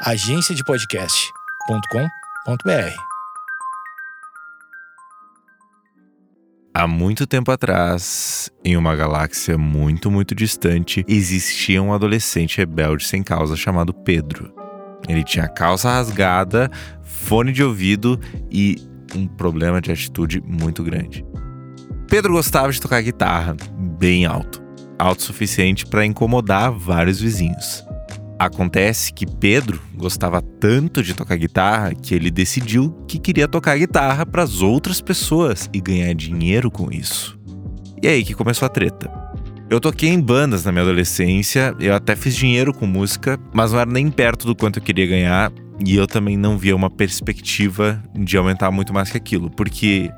agenciadepodcast.com.br. Há muito tempo atrás, em uma galáxia muito, muito distante, existia um adolescente rebelde sem causa chamado Pedro. Ele tinha calça rasgada, fone de ouvido e um problema de atitude muito grande. Pedro gostava de tocar guitarra bem alto, alto o suficiente para incomodar vários vizinhos. Acontece que Pedro gostava tanto de tocar guitarra que ele decidiu que queria tocar guitarra para as outras pessoas e ganhar dinheiro com isso. E aí que começou a treta. Eu toquei em bandas na minha adolescência, eu até fiz dinheiro com música, mas não era nem perto do quanto eu queria ganhar, e eu também não via uma perspectiva de aumentar muito mais que aquilo, porque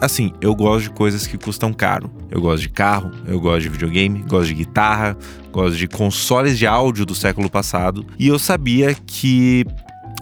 Assim, eu gosto de coisas que custam caro. Eu gosto de carro, eu gosto de videogame, gosto de guitarra, gosto de consoles de áudio do século passado. E eu sabia que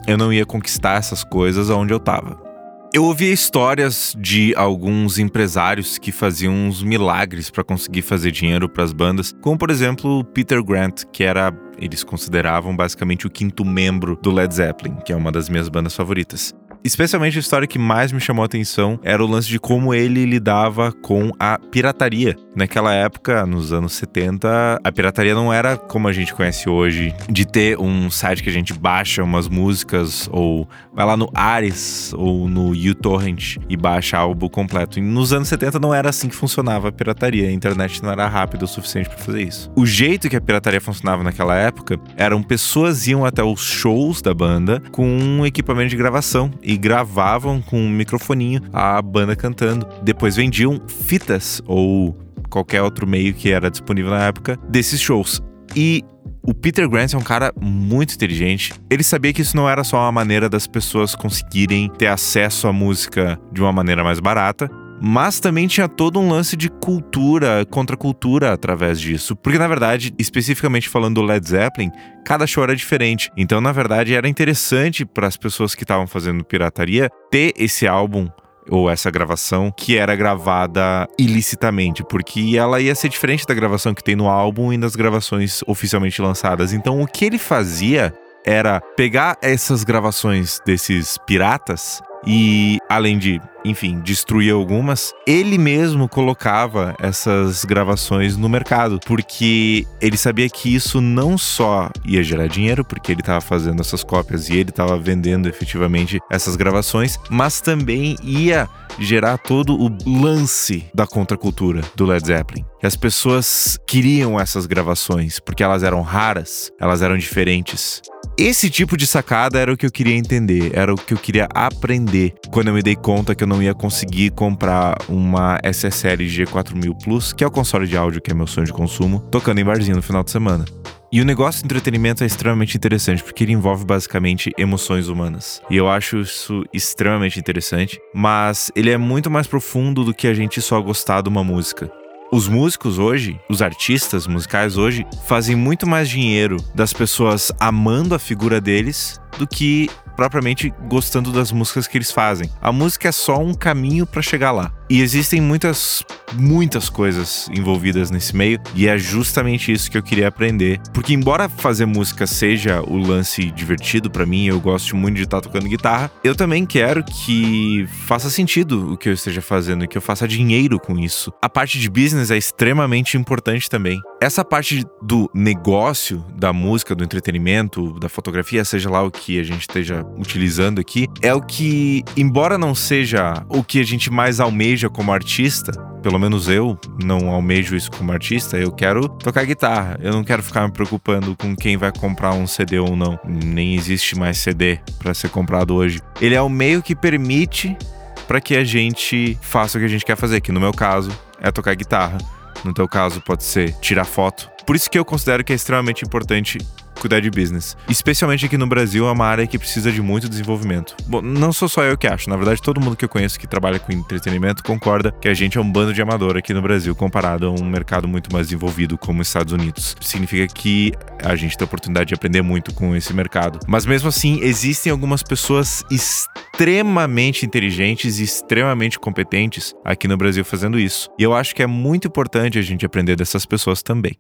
eu não ia conquistar essas coisas onde eu tava. Eu ouvia histórias de alguns empresários que faziam uns milagres para conseguir fazer dinheiro para as bandas, como por exemplo Peter Grant, que era eles consideravam basicamente o quinto membro do Led Zeppelin, que é uma das minhas bandas favoritas. Especialmente a história que mais me chamou a atenção era o lance de como ele lidava com a pirataria. Naquela época, nos anos 70, a pirataria não era como a gente conhece hoje, de ter um site que a gente baixa umas músicas ou vai lá no Ares ou no uTorrent e baixa álbum completo. E nos anos 70 não era assim que funcionava a pirataria, a internet não era rápida o suficiente para fazer isso. O jeito que a pirataria funcionava naquela época eram pessoas iam até os shows da banda com um equipamento de gravação e gravavam com um microfoninho a banda cantando. Depois vendiam fitas ou qualquer outro meio que era disponível na época desses shows. E o Peter Grant é um cara muito inteligente. Ele sabia que isso não era só uma maneira das pessoas conseguirem ter acesso à música de uma maneira mais barata, mas também tinha todo um lance de cultura, contracultura através disso. Porque, na verdade, especificamente falando do Led Zeppelin, cada show era diferente. Então, na verdade, era interessante para as pessoas que estavam fazendo pirataria ter esse álbum ou essa gravação que era gravada ilicitamente, porque ela ia ser diferente da gravação que tem no álbum e nas gravações oficialmente lançadas. Então, o que ele fazia era pegar essas gravações desses piratas e além de, enfim, destruir algumas, ele mesmo colocava essas gravações no mercado, porque ele sabia que isso não só ia gerar dinheiro, porque ele estava fazendo essas cópias e ele estava vendendo efetivamente essas gravações, mas também ia gerar todo o lance da contracultura do Led Zeppelin. E as pessoas queriam essas gravações porque elas eram raras, elas eram diferentes. Esse tipo de sacada era o que eu queria entender, era o que eu queria aprender quando eu me dei conta que eu não ia conseguir comprar uma SSL G4000 Plus, que é o console de áudio que é meu sonho de consumo, tocando em barzinho no final de semana. E o negócio de entretenimento é extremamente interessante porque ele envolve basicamente emoções humanas. E eu acho isso extremamente interessante, mas ele é muito mais profundo do que a gente só gostar de uma música. Os músicos hoje, os artistas musicais hoje, fazem muito mais dinheiro das pessoas amando a figura deles do que propriamente gostando das músicas que eles fazem. A música é só um caminho para chegar lá. E existem muitas, muitas coisas envolvidas nesse meio, e é justamente isso que eu queria aprender. Porque, embora fazer música seja o lance divertido para mim, eu gosto muito de estar tocando guitarra, eu também quero que faça sentido o que eu esteja fazendo, que eu faça dinheiro com isso. A parte de business é extremamente importante também. Essa parte do negócio da música, do entretenimento, da fotografia, seja lá o que a gente esteja utilizando aqui, é o que, embora não seja o que a gente mais almeja como artista, pelo menos eu não almejo isso como artista, eu quero tocar guitarra. Eu não quero ficar me preocupando com quem vai comprar um CD ou não. Nem existe mais CD para ser comprado hoje. Ele é o meio que permite para que a gente faça o que a gente quer fazer, que no meu caso é tocar guitarra. No teu caso, pode ser tirar foto. Por isso que eu considero que é extremamente importante cuidar de business. Especialmente aqui no Brasil, é uma área que precisa de muito desenvolvimento. Bom, não sou só eu que acho, na verdade, todo mundo que eu conheço que trabalha com entretenimento concorda que a gente é um bando de amador aqui no Brasil comparado a um mercado muito mais desenvolvido como os Estados Unidos. Significa que a gente tem a oportunidade de aprender muito com esse mercado. Mas mesmo assim, existem algumas pessoas extremamente inteligentes e extremamente competentes aqui no Brasil fazendo isso. E eu acho que é muito importante a gente aprender dessas pessoas também.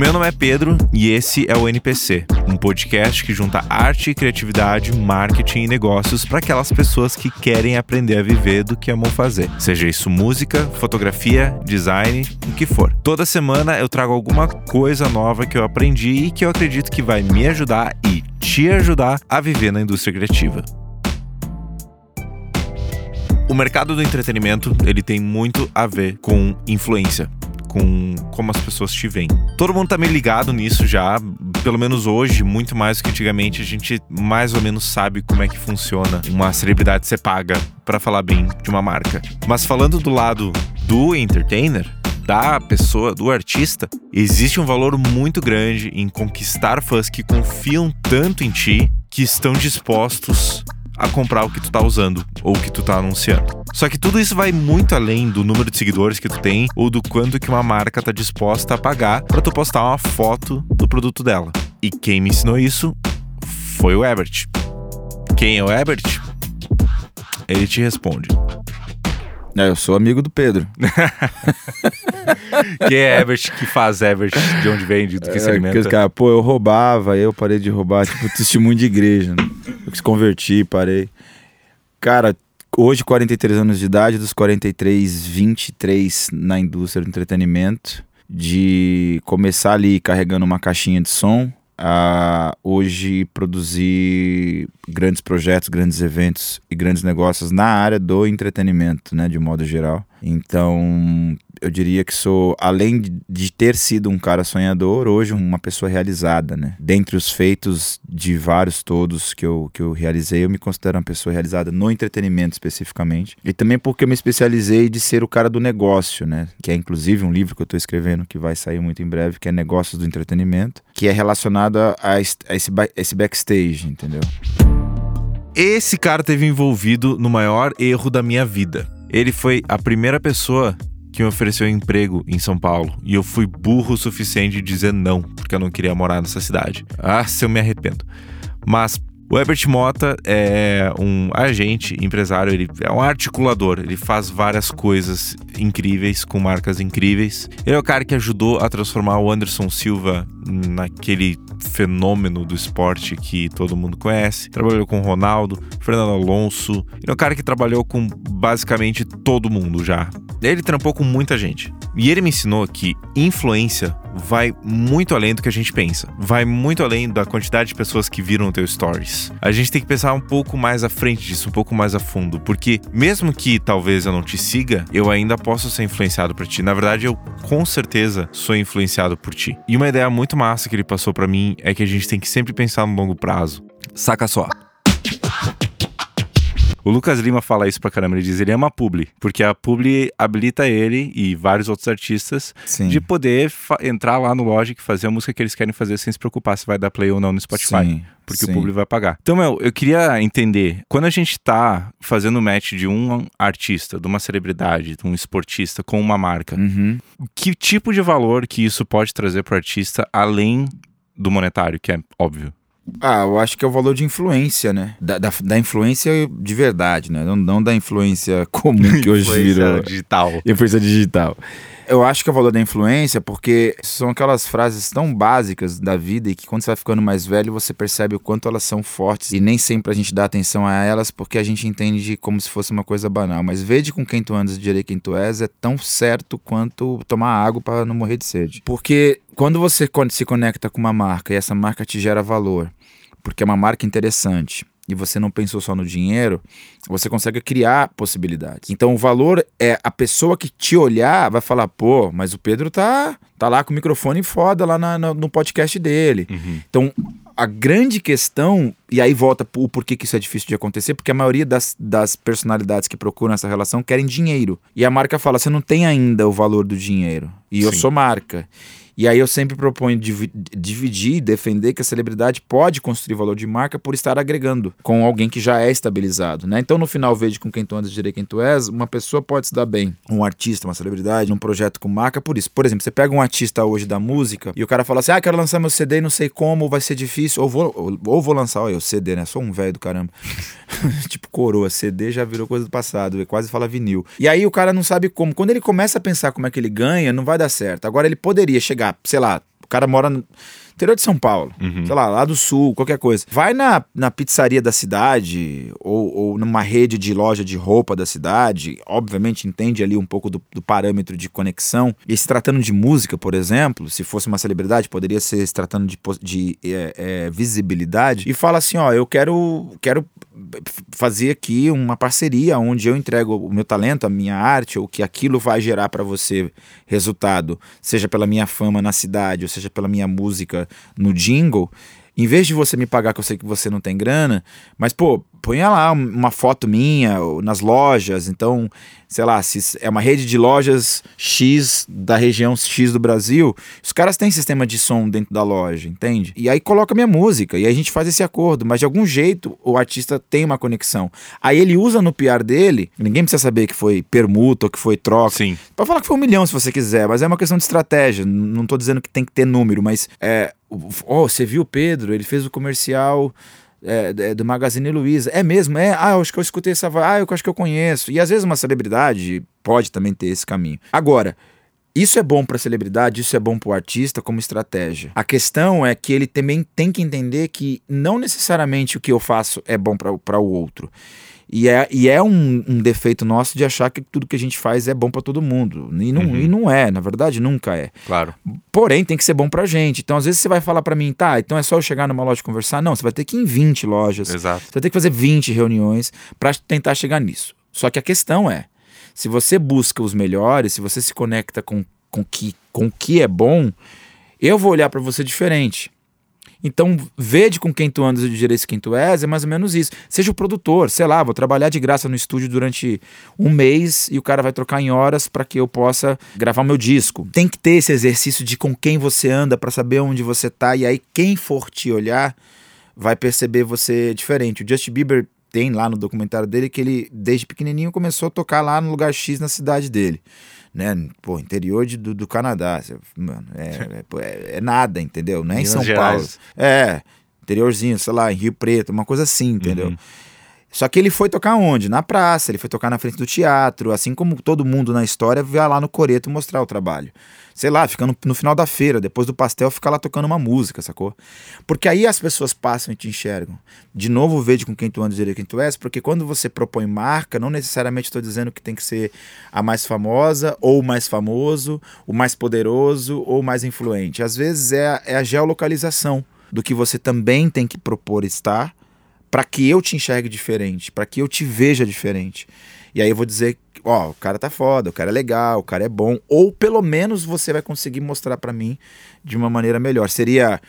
Meu nome é Pedro e esse é o NPC, um podcast que junta arte, criatividade, marketing e negócios para aquelas pessoas que querem aprender a viver do que amam fazer. Seja isso música, fotografia, design, o que for. Toda semana eu trago alguma coisa nova que eu aprendi e que eu acredito que vai me ajudar e te ajudar a viver na indústria criativa. O mercado do entretenimento, ele tem muito a ver com influência com como as pessoas te veem. Todo mundo tá meio ligado nisso já, pelo menos hoje, muito mais do que antigamente, a gente mais ou menos sabe como é que funciona uma celebridade ser paga para falar bem de uma marca. Mas falando do lado do entertainer, da pessoa, do artista, existe um valor muito grande em conquistar fãs que confiam tanto em ti que estão dispostos a comprar o que tu tá usando ou o que tu tá anunciando. Só que tudo isso vai muito além do número de seguidores que tu tem ou do quanto que uma marca tá disposta a pagar para tu postar uma foto do produto dela. E quem me ensinou isso foi o Ebert. Quem é o Ebert? Ele te responde. É, eu sou amigo do Pedro. Quem é Ebert que faz Ebert? De onde vem? De que é, se alimenta? Cara, pô, eu roubava, eu parei de roubar, tipo, testemunho de igreja. Né? Eu quis convertir, parei. Cara, hoje 43 anos de idade, dos 43, 23 na indústria do entretenimento. De começar ali carregando uma caixinha de som, a hoje produzir grandes projetos, grandes eventos e grandes negócios na área do entretenimento, né, de modo geral. Então, eu diria que sou, além de ter sido um cara sonhador, hoje uma pessoa realizada, né? Dentre os feitos de vários todos que eu, que eu realizei, eu me considero uma pessoa realizada no entretenimento especificamente. E também porque eu me especializei de ser o cara do negócio, né? Que é inclusive um livro que eu estou escrevendo que vai sair muito em breve, que é Negócios do Entretenimento, que é relacionado a, a esse, a esse backstage, entendeu? Esse cara teve envolvido no maior erro da minha vida. Ele foi a primeira pessoa que me ofereceu emprego em São Paulo e eu fui burro o suficiente de dizer não, porque eu não queria morar nessa cidade. Ah, se eu me arrependo. Mas o Herbert Mota é um agente, empresário, ele é um articulador, ele faz várias coisas incríveis com marcas incríveis. Ele é o cara que ajudou a transformar o Anderson Silva naquele fenômeno do esporte que todo mundo conhece. Trabalhou com Ronaldo, Fernando Alonso. Ele é um cara que trabalhou com basicamente todo mundo já. Ele trampou com muita gente. E ele me ensinou que influência vai muito além do que a gente pensa. Vai muito além da quantidade de pessoas que viram o teu stories. A gente tem que pensar um pouco mais à frente disso, um pouco mais a fundo, porque mesmo que talvez eu não te siga, eu ainda posso ser influenciado por ti. Na verdade, eu com certeza sou influenciado por ti. E uma ideia muito massa que ele passou para mim é que a gente tem que sempre pensar no longo prazo. Saca só. O Lucas Lima fala isso pra caramba. Ele diz: ele ama a publi, porque a publi habilita ele e vários outros artistas Sim. de poder entrar lá no Logic, fazer a música que eles querem fazer sem se preocupar se vai dar play ou não no Spotify. Sim. Porque Sim. o público vai pagar. Então, meu, eu queria entender, quando a gente tá fazendo match de um artista, de uma celebridade, de um esportista com uma marca, uhum. que tipo de valor que isso pode trazer pro artista além do monetário, que é óbvio? Ah, eu acho que é o valor de influência, né? Da, da, da influência de verdade, né? Não, não da influência comum que hoje virou. digital. Influência digital. Eu acho que é o valor da influência porque são aquelas frases tão básicas da vida e que quando você vai ficando mais velho você percebe o quanto elas são fortes e nem sempre a gente dá atenção a elas porque a gente entende como se fosse uma coisa banal. Mas vede com quem tu andas e direi quem tu és é tão certo quanto tomar água para não morrer de sede. Porque quando você se conecta com uma marca e essa marca te gera valor, porque é uma marca interessante e você não pensou só no dinheiro, você consegue criar possibilidades. Então o valor é a pessoa que te olhar vai falar, pô, mas o Pedro tá, tá lá com o microfone foda lá na, no podcast dele. Uhum. Então a grande questão, e aí volta o porquê que isso é difícil de acontecer, porque a maioria das, das personalidades que procuram essa relação querem dinheiro. E a marca fala, você não tem ainda o valor do dinheiro. E Sim. eu sou marca. E aí eu sempre proponho dividir e defender que a celebridade pode construir valor de marca por estar agregando com alguém que já é estabilizado, né? Então no final vejo com quem tu andas, direi quem tu és, uma pessoa pode se dar bem, um artista, uma celebridade, um projeto com marca por isso. Por exemplo, você pega um artista hoje da música e o cara fala assim, ah, quero lançar meu CD não sei como, vai ser difícil, ou vou, ou, ou vou lançar, olha, o CD, né? Sou um velho do caramba. tipo coroa, CD já virou coisa do passado, quase fala vinil. E aí o cara não sabe como. Quando ele começa a pensar como é que ele ganha, não vai dar certo. Agora ele poderia chegar sei lá, cara mora interior de São Paulo, Uhum. sei lá, lá do sul, qualquer coisa. Vai na, na pizzaria da cidade ou, ou numa rede de loja de roupa da cidade, obviamente entende ali um pouco do, do parâmetro de conexão. E se tratando de música, por exemplo, se fosse uma celebridade, poderia ser se tratando de, de é, é, visibilidade, e fala assim: ó, eu quero, quero fazer aqui uma parceria onde eu entrego o meu talento, a minha arte, ou que aquilo vai gerar para você resultado, seja pela minha fama na cidade, ou seja pela minha música no jingle. Em vez de você me pagar, que eu sei que você não tem grana, mas pô, ponha lá uma foto minha nas lojas. Então, sei lá, se é uma rede de lojas X da região X do Brasil, os caras têm sistema de som dentro da loja, entende? E aí coloca minha música, e aí a gente faz esse acordo, mas de algum jeito o artista tem uma conexão. Aí ele usa no PR dele, ninguém precisa saber que foi permuta ou que foi troca. Sim. Pode falar que foi um milhão se você quiser, mas é uma questão de estratégia. Não tô dizendo que tem que ter número, mas é. Ó, você viu o Pedro? Ele fez o comercial é, é, do Magazine Luiza. É mesmo? É? Ah, eu acho que eu escutei essa. Ah, eu acho que eu conheço. E às vezes uma celebridade pode também ter esse caminho. Agora. Isso é bom para celebridade, isso é bom para o artista como estratégia. A questão é que ele também tem que entender que não necessariamente o que eu faço é bom para o outro. E é, e é um, um defeito nosso de achar que tudo que a gente faz é bom para todo mundo. E não, Uhum. e não é, na verdade nunca é. Claro. Porém, tem que ser bom pra gente. Então, às vezes você vai falar pra mim, tá, então é só eu chegar numa loja e conversar. Não, você vai ter que ir em 20 lojas. Exato. Você vai ter que fazer 20 reuniões pra tentar chegar nisso. Só que a questão é, se você busca os melhores, se você se conecta com com que com o que é bom, eu vou olhar pra você diferente. Então, vede com quem tu andas e direito quem tu és, é mais ou menos isso. Seja o produtor, sei lá, vou trabalhar de graça no estúdio durante um mês e o cara vai trocar em horas para que eu possa gravar meu disco. Tem que ter esse exercício de com quem você anda para saber onde você tá e aí quem for te olhar vai perceber você diferente. O Justin Bieber tem lá no documentário dele que ele desde pequenininho começou a tocar lá no lugar X na cidade dele. Né? Pô, interior de, do, do Canadá. Mano, é, é, é- é nada, entendeu? Não é em Minas São Gerais. Paulo. É, interiorzinho, sei lá, em Rio Preto, uma coisa assim, entendeu? Uhum. Só que ele foi tocar onde? Na praça, ele foi tocar na frente do teatro, assim como todo mundo na história vai lá no Coreto mostrar o trabalho. Sei lá, ficando no final da feira, depois do pastel, ficar lá tocando uma música, sacou? Porque aí as pessoas passam e te enxergam. De novo, veja com quem tu anda e quem tu és, porque quando você propõe marca, não necessariamente estou dizendo que tem que ser a mais famosa, ou o mais famoso, o mais poderoso, ou o mais influente. Às vezes é a, é a geolocalização do que você também tem que propor estar para que eu te enxergue diferente, para que eu te veja diferente. E aí eu vou dizer, ó, o cara tá foda, o cara é legal, o cara é bom, ou pelo menos você vai conseguir mostrar para mim de uma maneira melhor. Seria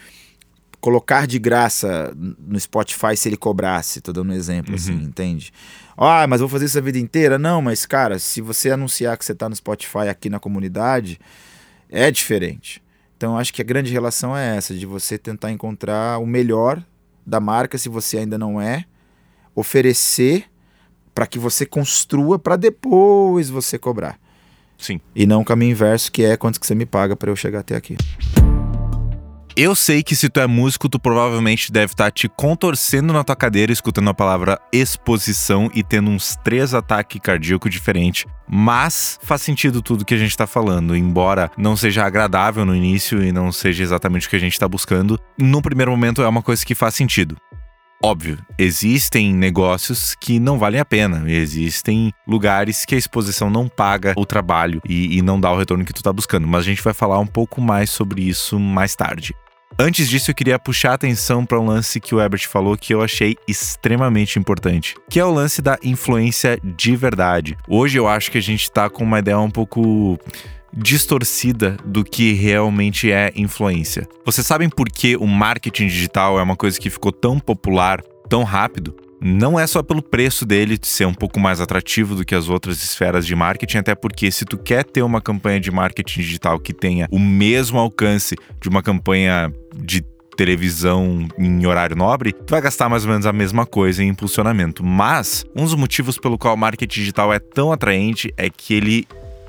colocar de graça no Spotify se ele cobrasse, tô dando um exemplo assim, entende? Ah, mas vou fazer isso a vida inteira? Não, mas cara, se você anunciar que você tá no Spotify aqui na comunidade, é diferente. Então eu acho que a grande relação é essa, de você tentar encontrar o melhor da marca, se você ainda não é, oferecer para que você construa para depois você cobrar. Sim. E não o caminho inverso, que é quanto que você me paga para eu chegar até aqui. Eu sei que se tu é músico, tu provavelmente deve estar te contorcendo na tua cadeira, escutando a palavra exposição e tendo uns três ataques cardíacos diferentes. Mas faz sentido tudo que a gente tá falando, embora não seja agradável no início e não seja exatamente o que a gente tá buscando. No primeiro momento é uma coisa que faz sentido. Óbvio, existem negócios que não valem a pena, existem lugares que a exposição não paga o trabalho e, e não dá o retorno que tu tá buscando, mas a gente vai falar um pouco mais sobre isso mais tarde. Antes disso, eu queria puxar a atenção para um lance que o Herbert falou que eu achei extremamente importante, que é o lance da influência de verdade. Hoje eu acho que a gente tá com uma ideia um pouco distorcida do que realmente é influência. Vocês sabem por que o marketing digital é uma coisa que ficou tão popular tão rápido? Não é só pelo preço dele ser um pouco mais atrativo do que as outras esferas de marketing, até porque se tu quer ter uma campanha de marketing digital que tenha o mesmo alcance de uma campanha de televisão em horário nobre, tu vai gastar mais ou menos a mesma coisa em impulsionamento. Mas um dos motivos pelo qual o marketing digital é tão atraente é que ele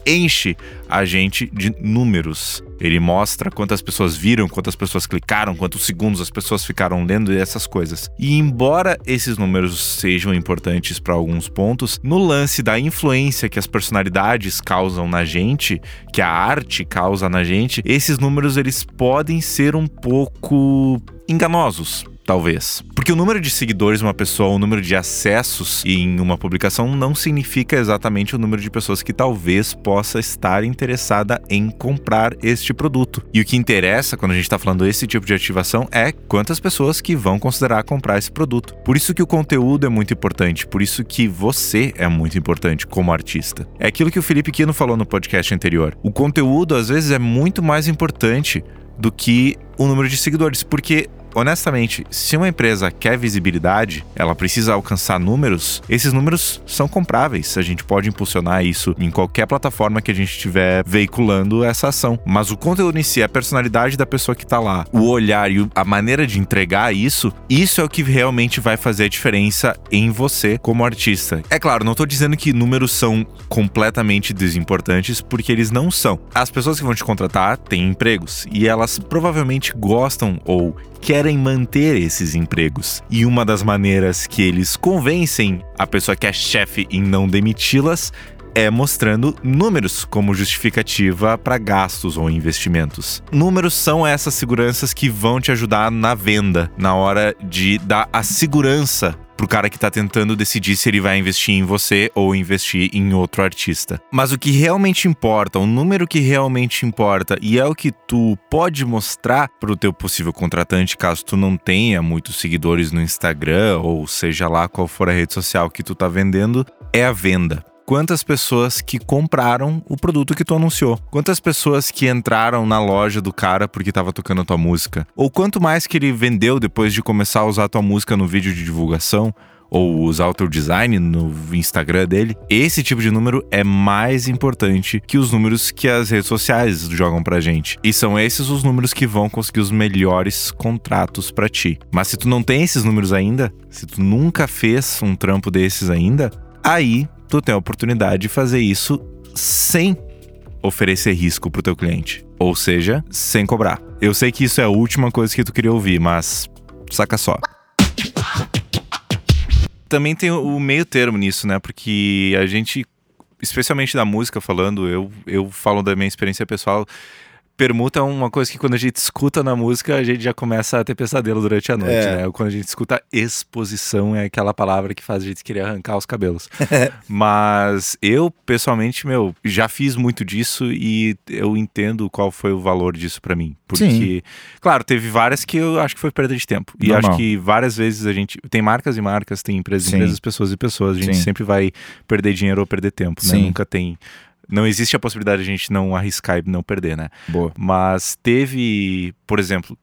enche a gente de números. Ele mostra quantas pessoas viram, quantas pessoas clicaram, quantos segundos as pessoas ficaram lendo essas coisas. E embora esses números sejam importantes para alguns pontos, no lance da influência que as personalidades causam na gente, que a arte causa na gente, esses números eles podem ser um pouco enganosos talvez. Porque o número de seguidores de uma pessoa, o número de acessos em uma publicação não significa exatamente o número de pessoas que talvez possa estar interessada em comprar este produto. E o que interessa quando a gente está falando desse tipo de ativação é quantas pessoas que vão considerar comprar esse produto. Por isso que o conteúdo é muito importante, por isso que você é muito importante como artista. É aquilo que o Felipe Quino falou no podcast anterior. O conteúdo às vezes é muito mais importante do que o número de seguidores, porque honestamente, se uma empresa quer visibilidade, ela precisa alcançar números, esses números são compráveis. A gente pode impulsionar isso em qualquer plataforma que a gente estiver veiculando essa ação. Mas o conteúdo em si, a personalidade da pessoa que está lá, o olhar e a maneira de entregar isso, isso é o que realmente vai fazer a diferença em você como artista. É claro, não estou dizendo que números são completamente desimportantes, porque eles não são. As pessoas que vão te contratar têm empregos e elas provavelmente gostam ou querem manter esses empregos. E uma das maneiras que eles convencem a pessoa que é chefe em não demiti-las é mostrando números como justificativa para gastos ou investimentos. Números são essas seguranças que vão te ajudar na venda, na hora de dar a segurança pro cara que tá tentando decidir se ele vai investir em você ou investir em outro artista. Mas o que realmente importa, o número que realmente importa e é o que tu pode mostrar pro teu possível contratante, caso tu não tenha muitos seguidores no Instagram ou seja lá qual for a rede social que tu tá vendendo, é a venda quantas pessoas que compraram o produto que tu anunciou. Quantas pessoas que entraram na loja do cara porque estava tocando tua música. Ou quanto mais que ele vendeu depois de começar a usar tua música no vídeo de divulgação ou usar o teu design no Instagram dele, esse tipo de número é mais importante que os números que as redes sociais jogam pra gente. E são esses os números que vão conseguir os melhores contratos para ti. Mas se tu não tem esses números ainda, se tu nunca fez um trampo desses ainda, aí tu tem a oportunidade de fazer isso sem oferecer risco pro teu cliente, ou seja, sem cobrar. Eu sei que isso é a última coisa que tu queria ouvir, mas saca só. Também tem o meio termo nisso, né? Porque a gente, especialmente da música falando, eu, eu falo da minha experiência pessoal, permuta é uma coisa que quando a gente escuta na música, a gente já começa a ter pesadelo durante a noite, é. né? Quando a gente escuta exposição, é aquela palavra que faz a gente querer arrancar os cabelos. Mas eu, pessoalmente, meu, já fiz muito disso e eu entendo qual foi o valor disso para mim. Porque, Sim. claro, teve várias que eu acho que foi perda de tempo. E Normal. acho que várias vezes a gente. Tem marcas e marcas, tem empresas e empresas, pessoas e pessoas. A gente Sim. sempre vai perder dinheiro ou perder tempo, né? Nunca tem não existe a possibilidade de a gente não arriscar e não perder, né? Boa. Mas teve, por exemplo,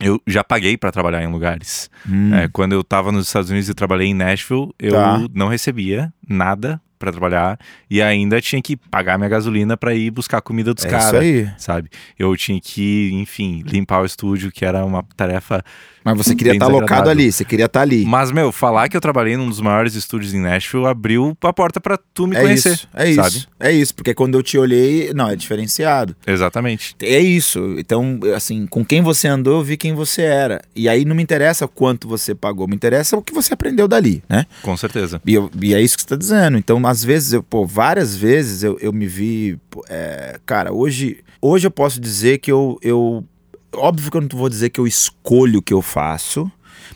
eu já paguei para trabalhar em lugares. Hum. É, quando eu estava nos Estados Unidos e trabalhei em Nashville, eu tá. não recebia nada para trabalhar e ainda tinha que pagar minha gasolina para ir buscar comida dos é caras, sabe? Eu tinha que, enfim, limpar o estúdio, que era uma tarefa mas você queria estar tá alocado ali, você queria estar tá ali. Mas, meu, falar que eu trabalhei num dos maiores estúdios em Nashville abriu a porta para tu me é conhecer. Isso, é sabe? isso. É isso, porque quando eu te olhei, não, é diferenciado. Exatamente. É isso. Então, assim, com quem você andou, eu vi quem você era. E aí não me interessa quanto você pagou, me interessa o que você aprendeu dali, né? Com certeza. E, eu, e é isso que você está dizendo. Então, às vezes, eu, pô, várias vezes eu, eu me vi. É, cara, hoje, hoje eu posso dizer que eu, eu Óbvio que eu não vou dizer que eu escolho o que eu faço,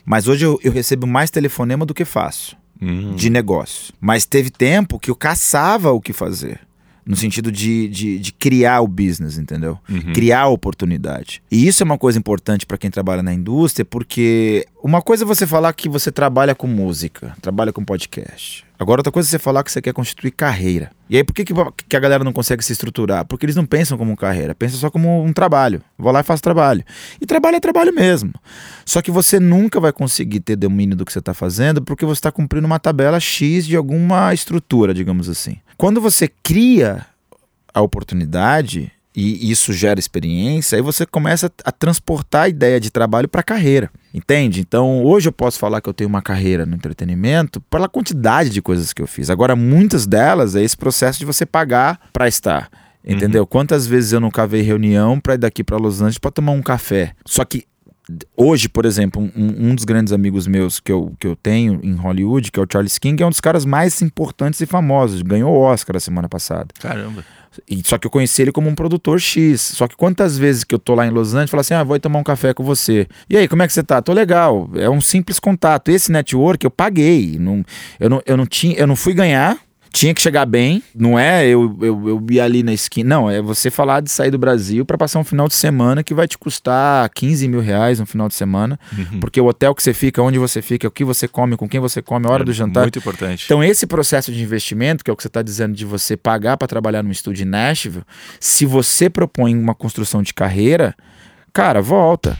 mas hoje eu, eu recebo mais telefonema do que faço uhum. de negócio. Mas teve tempo que eu caçava o que fazer. No sentido de, de, de criar o business, entendeu? Uhum. Criar a oportunidade. E isso é uma coisa importante para quem trabalha na indústria, porque uma coisa é você falar que você trabalha com música, trabalha com podcast. Agora, outra coisa é você falar que você quer constituir carreira. E aí, por que, que, que, a galera não consegue se estruturar? Porque eles não pensam como carreira, pensam só como um trabalho. Vou lá e faço trabalho. E trabalho é trabalho mesmo. Só que você nunca vai conseguir ter domínio do que você está fazendo porque você está cumprindo uma tabela X de alguma estrutura, digamos assim. Quando você cria a oportunidade, e isso gera experiência, aí você começa a transportar a ideia de trabalho para a carreira. Entende? Então, hoje eu posso falar que eu tenho uma carreira no entretenimento pela quantidade de coisas que eu fiz. Agora, muitas delas é esse processo de você pagar para estar. Entendeu? Uhum. Quantas vezes eu não cavei reunião para ir daqui para Los Angeles para tomar um café? Só que hoje, por exemplo, um, um, dos grandes amigos meus que eu, que eu tenho em Hollywood, que é o Charles King, é um dos caras mais importantes e famosos. Ganhou o Oscar a semana passada. Caramba. E, só que eu conheci ele como um produtor X. Só que quantas vezes que eu tô lá em Los Angeles, falo assim: ah, vou tomar um café com você. E aí, como é que você tá? Tô legal. É um simples contato. Esse network eu paguei. Não, eu, não, eu, não tinha, eu não fui ganhar, tinha que chegar bem, não é eu, eu, eu ir ali na esquina, não, é você falar de sair do Brasil para passar um final de semana que vai te custar 15 mil reais no final de semana, uhum. porque o hotel que você fica, onde você fica, o que você come, com quem você come, a hora é do jantar. Muito importante. Então, esse processo de investimento, que é o que você está dizendo de você pagar para trabalhar num estúdio em Nashville, se você propõe uma construção de carreira, cara, volta.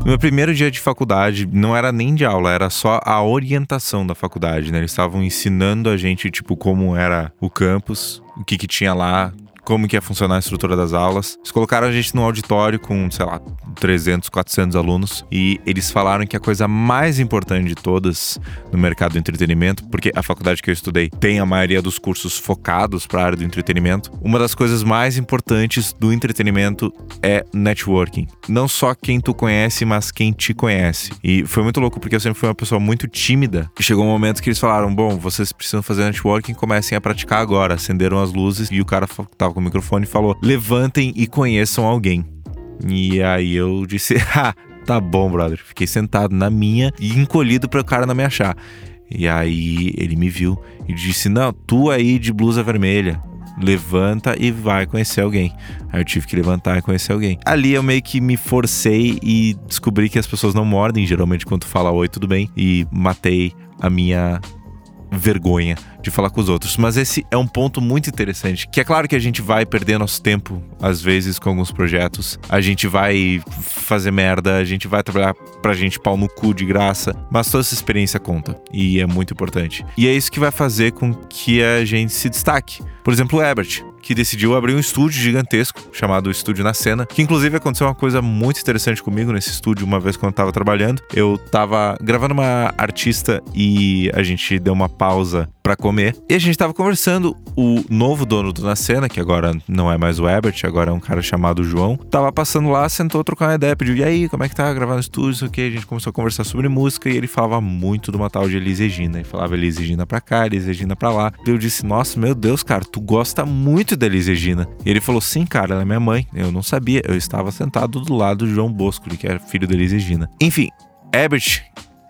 No meu primeiro dia de faculdade, não era nem de aula, era só a orientação da faculdade, né? Eles estavam ensinando a gente, tipo, como era o campus, o que que tinha lá, como que ia funcionar a estrutura das aulas. Eles colocaram a gente no auditório com, sei lá, 300, 400 alunos e eles falaram que a coisa mais importante de todas no mercado do entretenimento, porque a faculdade que eu estudei tem a maioria dos cursos focados para a área do entretenimento, uma das coisas mais importantes do entretenimento é networking. Não só quem tu conhece, mas quem te conhece. E foi muito louco porque eu sempre fui uma pessoa muito tímida. Chegou um momento que eles falaram: "Bom, vocês precisam fazer networking, comecem a praticar agora". Acenderam as luzes e o cara tava com o microfone e falou: "Levantem e conheçam alguém". E aí eu disse: "Ah, tá bom, brother". Fiquei sentado na minha e encolhido para o cara não me achar. E aí ele me viu e disse: "Não, tu aí de blusa vermelha, levanta e vai conhecer alguém. Aí eu tive que levantar e conhecer alguém. Ali eu meio que me forcei e descobri que as pessoas não mordem, geralmente quando tu fala oi, tudo bem, e matei a minha vergonha de falar com os outros. Mas esse é um ponto muito interessante, que é claro que a gente vai perder nosso tempo às vezes com alguns projetos. A gente vai fazer merda, a gente vai trabalhar pra gente pau no cu de graça, mas toda essa experiência conta e é muito importante. E é isso que vai fazer com que a gente se destaque. Por exemplo, o Ebert que decidiu abrir um estúdio gigantesco chamado Estúdio na Cena, que inclusive aconteceu uma coisa muito interessante comigo nesse estúdio uma vez quando eu tava trabalhando. Eu tava gravando uma artista e a gente deu uma pausa para comer. E a gente tava conversando. O novo dono do Na Cena, que agora não é mais o Ebert, agora é um cara chamado João, tava passando lá, sentou trocar uma ideia, pediu: E aí, como é que tá gravando estúdio? Isso aqui. A gente começou a conversar sobre música e ele falava muito de uma tal de Elis Regina. Ele falava Elis Regina pra cá, Elis Regina pra lá. E eu disse: Nossa, meu Deus, cara, tu gosta muito da Elis Regina. E ele falou: Sim, cara, ela é minha mãe. Eu não sabia. Eu estava sentado do lado do João Bosco, que era filho da Elis Regina. Enfim, Ebert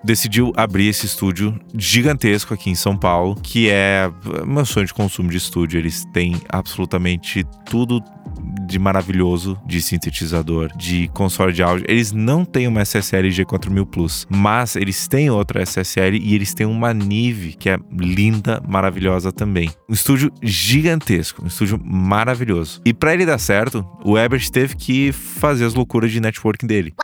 decidiu abrir esse estúdio gigantesco aqui em São Paulo, que é meu sonho de consumo de estúdio. Eles têm absolutamente tudo de maravilhoso de sintetizador, de console de áudio. Eles não têm uma SSL G4000 Plus, mas eles têm outra SSL e eles têm uma Nive que é linda, maravilhosa também. Um estúdio gigantesco, um estúdio maravilhoso. E para ele dar certo, o Ebert teve que fazer as loucuras de networking dele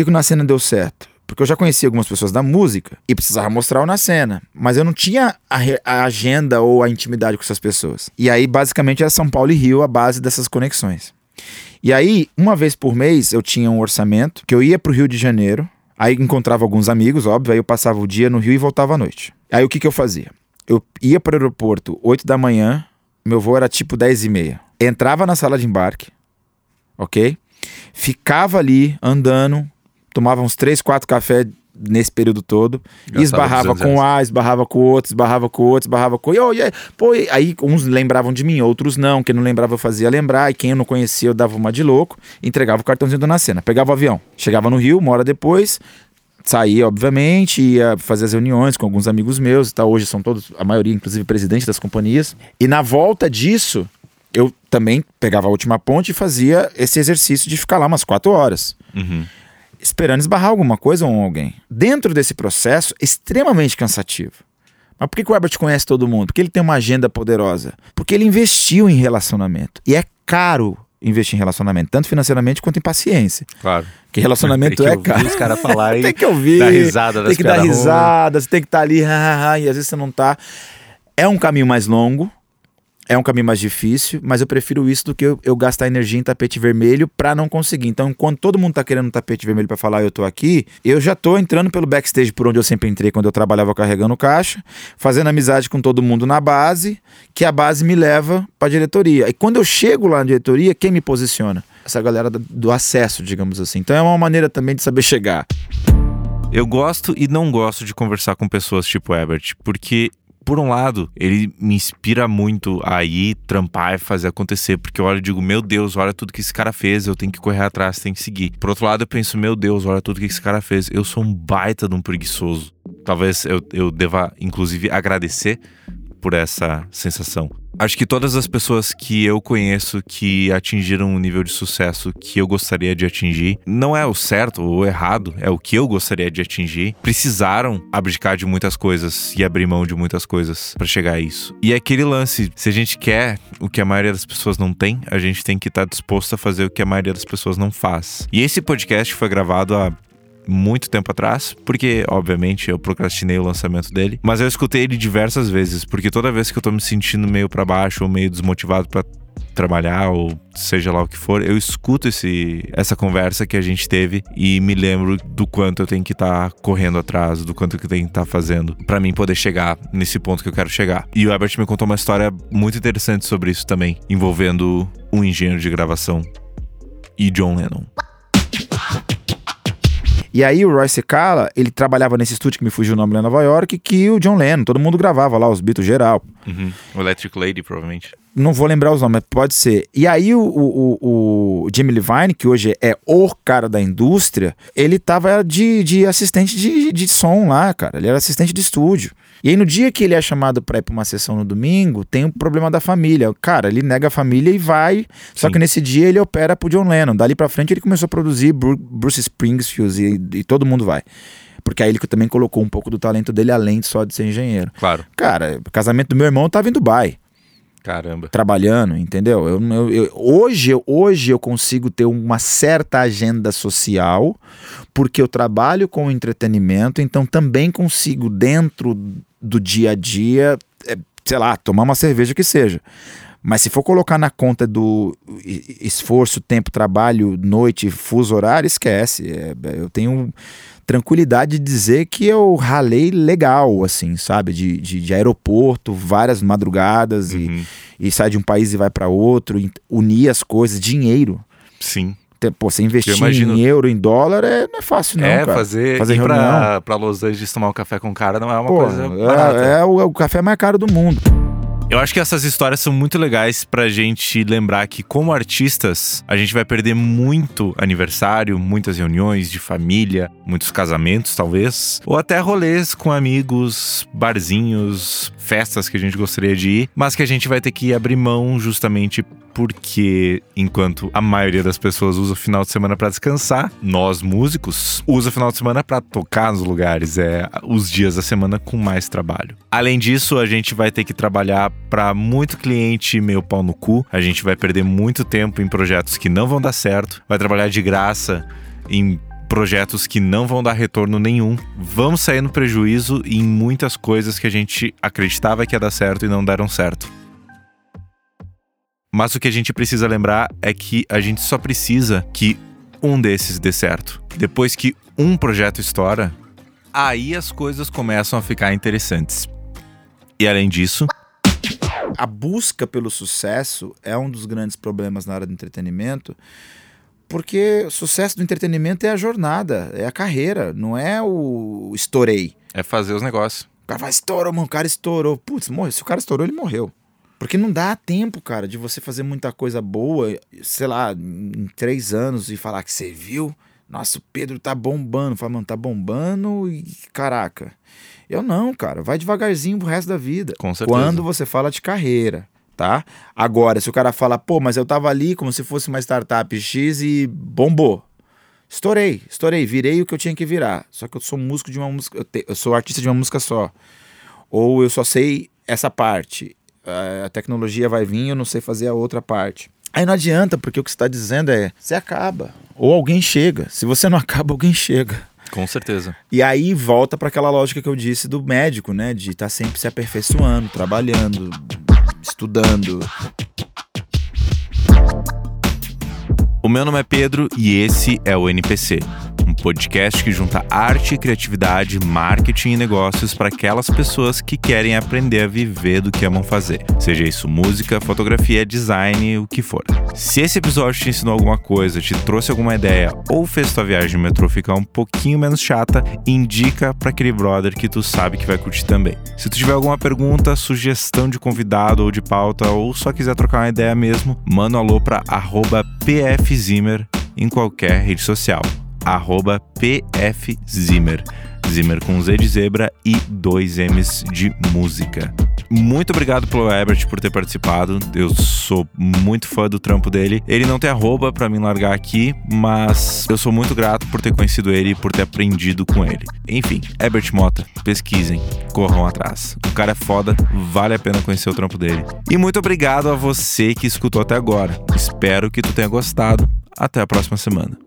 que, que o Na Cena deu certo? Porque eu já conhecia algumas pessoas da música e precisava mostrar o Na Cena. Mas eu não tinha a, a, agenda ou a intimidade com essas pessoas. E aí, basicamente, era São Paulo e Rio a base dessas conexões. E aí, uma vez por mês, eu tinha um orçamento que eu ia pro Rio de Janeiro. Aí encontrava alguns amigos, óbvio. Aí eu passava o dia no Rio e voltava à noite. Aí o que, que eu fazia? Eu ia para o aeroporto 8 da manhã. Meu voo era tipo 10 e meia. Entrava na sala de embarque, ok? Ficava ali andando, tomava uns três, quatro cafés nesse período todo. e esbarrava com um A, esbarrava com outro, esbarrava com outro, esbarrava com. Oh, yeah. Pô, aí uns lembravam de mim, outros não. Quem não lembrava eu fazia lembrar. E quem eu não conhecia eu dava uma de louco. Entregava o cartãozinho do Nascena. Pegava o avião. Chegava no Rio, uma hora depois. Saía, obviamente, ia fazer as reuniões com alguns amigos meus. Tá, hoje são todos, a maioria, inclusive, presidentes das companhias. E na volta disso, eu também pegava a última ponte e fazia esse exercício de ficar lá umas quatro horas. Uhum esperando esbarrar alguma coisa ou alguém. Dentro desse processo, extremamente cansativo. Mas por que, que o Herbert conhece todo mundo? Porque ele tem uma agenda poderosa. Porque ele investiu em relacionamento. E é caro investir em relacionamento, tanto financeiramente quanto em paciência. Claro. Que relacionamento é caro. os caras falarem. tem que ouvir. Dar risada Tem que dar risada, você tem que estar tá ali, e às vezes você não está. É um caminho mais longo, É um caminho mais difícil, mas eu prefiro isso do que eu, eu gastar energia em tapete vermelho pra não conseguir. Então, enquanto todo mundo tá querendo um tapete vermelho pra falar eu tô aqui, eu já tô entrando pelo backstage por onde eu sempre entrei quando eu trabalhava carregando caixa, fazendo amizade com todo mundo na base, que a base me leva pra diretoria. E quando eu chego lá na diretoria, quem me posiciona? Essa galera do acesso, digamos assim. Então é uma maneira também de saber chegar. Eu gosto e não gosto de conversar com pessoas tipo Ebert, porque, por um lado, ele me inspira muito a ir trampar e fazer acontecer, porque eu olho e digo, meu Deus, olha tudo que esse cara fez, eu tenho que correr atrás, tenho que seguir. Por outro lado, eu penso, meu Deus, olha tudo que esse cara fez, eu sou um baita de um preguiçoso. Talvez eu, eu deva, inclusive, agradecer por essa sensação. Acho que todas as pessoas que eu conheço que atingiram um nível de sucesso que eu gostaria de atingir, não é o certo ou o errado, é o que eu gostaria de atingir, precisaram abdicar de muitas coisas e abrir mão de muitas coisas para chegar a isso. E é aquele lance, se a gente quer o que a maioria das pessoas não tem, a gente tem que estar disposto a fazer o que a maioria das pessoas não faz. E esse podcast foi gravado há muito tempo atrás, porque obviamente eu procrastinei o lançamento dele, mas eu escutei ele diversas vezes, porque toda vez que eu tô me sentindo meio para baixo ou meio desmotivado para trabalhar ou seja lá o que for, eu escuto esse essa conversa que a gente teve e me lembro do quanto eu tenho que estar correndo atrás, do quanto eu tenho que estar fazendo para mim poder chegar nesse ponto que eu quero chegar. E o Herbert me contou uma história muito interessante sobre isso também, envolvendo um engenheiro de gravação e John Lennon. E aí o Roy Cicala, ele trabalhava nesse estúdio que me fugiu o nome lá em Nova York, que o John Lennon, todo mundo gravava lá, os Beatles geral. O Electric Lady, provavelmente. Não vou lembrar os nomes, mas pode ser. E aí o, o, o, o Jimmy Levine, que hoje é o cara da indústria, ele tava de, de assistente de, de som lá, cara. Ele era assistente de estúdio. E aí no dia que ele é chamado pra ir pra uma sessão no domingo, tem um problema da família. Cara, ele nega a família e vai. Só Sim. que nesse dia ele opera pro John Lennon. Dali pra frente ele começou a produzir Bru- Bruce Springsteen e, e todo mundo vai. Porque aí ele também colocou um pouco do talento dele além de só de ser engenheiro. Claro. Cara, o casamento do meu irmão tava em Dubai Caramba. trabalhando, entendeu? Eu, eu- eu- hoje, eu- hoje eu consigo ter uma certa agenda social, porque eu trabalho com entretenimento, então também consigo, dentro do dia a dia, é, sei lá, tomar uma cerveja que seja. Mas se for colocar na conta do esforço, tempo, trabalho, noite, fuso horário, esquece. É, eu tenho tranquilidade de dizer que eu ralei legal, assim, sabe? De, de, de aeroporto, várias madrugadas e, Uhum. e sai de um país e vai para outro, e unir as coisas, dinheiro. Sim. Pô, você investir imagino. em euro, em dólar, é, não é fácil, não, é, cara. fazer, Fazer ir pra, pra Los Angeles tomar um café com o cara não é uma Pô, coisa barata. é, é o, é o café mais caro do mundo. Eu acho que essas histórias são muito legais pra gente lembrar que, como artistas, a gente vai perder muito aniversário, muitas reuniões de família, muitos casamentos, talvez, ou até rolês com amigos, barzinhos, festas que a gente gostaria de ir, mas que a gente vai ter que abrir mão justamente porque, enquanto a maioria das pessoas usa o final de semana pra descansar, nós músicos usa o final de semana pra tocar nos lugares, é os dias da semana com mais trabalho. Além disso, a gente vai ter que trabalhar pra muito cliente meio pau no cu, a gente vai perder muito tempo em projetos que não vão dar certo, vai trabalhar de graça em projetos que não vão dar retorno nenhum. Vamos sair no prejuízo em muitas coisas que a gente acreditava que ia dar certo e não deram certo. Mas o que a gente precisa lembrar é que a gente só precisa que um desses dê certo. Depois que um projeto estoura, aí as coisas começam a ficar interessantes. E além disso, A busca pelo sucesso é um dos grandes problemas na área do entretenimento, porque o sucesso do entretenimento é a jornada, é a carreira, não é o estourei. é fazer os negócios. O cara vai, estourou, mano, o cara estourou. Putz, morreu. Se o cara estourou, ele morreu. Porque não dá tempo, cara, de você fazer muita coisa boa, sei lá, em três anos e falar que você viu. Nossa, o Pedro tá bombando. Fala, mano, tá bombando e caraca. Eu não, cara. Vai devagarzinho pro resto da vida. Com certeza. Quando você fala de carreira, tá? Agora, se o cara fala, pô, mas eu tava ali como se fosse uma startup X e bombou. Estourei, estourei, virei o que eu tinha que virar. Só que eu sou músico de uma música, eu, te- eu sou artista de uma música só. Ou eu só sei essa parte. A tecnologia vai vir, eu não sei fazer a outra parte. Aí não adianta, porque o que você está dizendo é, você acaba. Ou alguém chega. Se você não acaba, alguém chega. Com certeza. E aí volta para aquela lógica que eu disse do médico, né? De estar sempre se aperfeiçoando, trabalhando, estudando. O meu nome é Pedro e esse é o NPC podcast que junta arte, criatividade, marketing e negócios para aquelas pessoas que querem aprender a viver do que amam fazer. Seja isso música, fotografia, design, o que for. Se esse episódio te ensinou alguma coisa, te trouxe alguma ideia ou fez tua viagem de metrô ficar um pouquinho menos chata, indica para aquele brother que tu sabe que vai curtir também. Se tu tiver alguma pergunta, sugestão de convidado ou de pauta ou só quiser trocar uma ideia mesmo, manda um alô para pfzimmer em qualquer rede social arroba pfzimmer. Zimmer com Z de zebra e dois M's de música. Muito obrigado pelo Ebert por ter participado. Eu sou muito fã do trampo dele. Ele não tem arroba para me largar aqui, mas eu sou muito grato por ter conhecido ele e por ter aprendido com ele. Enfim, Ebert Mota, pesquisem, corram atrás. O cara é foda, vale a pena conhecer o trampo dele. E muito obrigado a você que escutou até agora. Espero que tu tenha gostado. Até a próxima semana.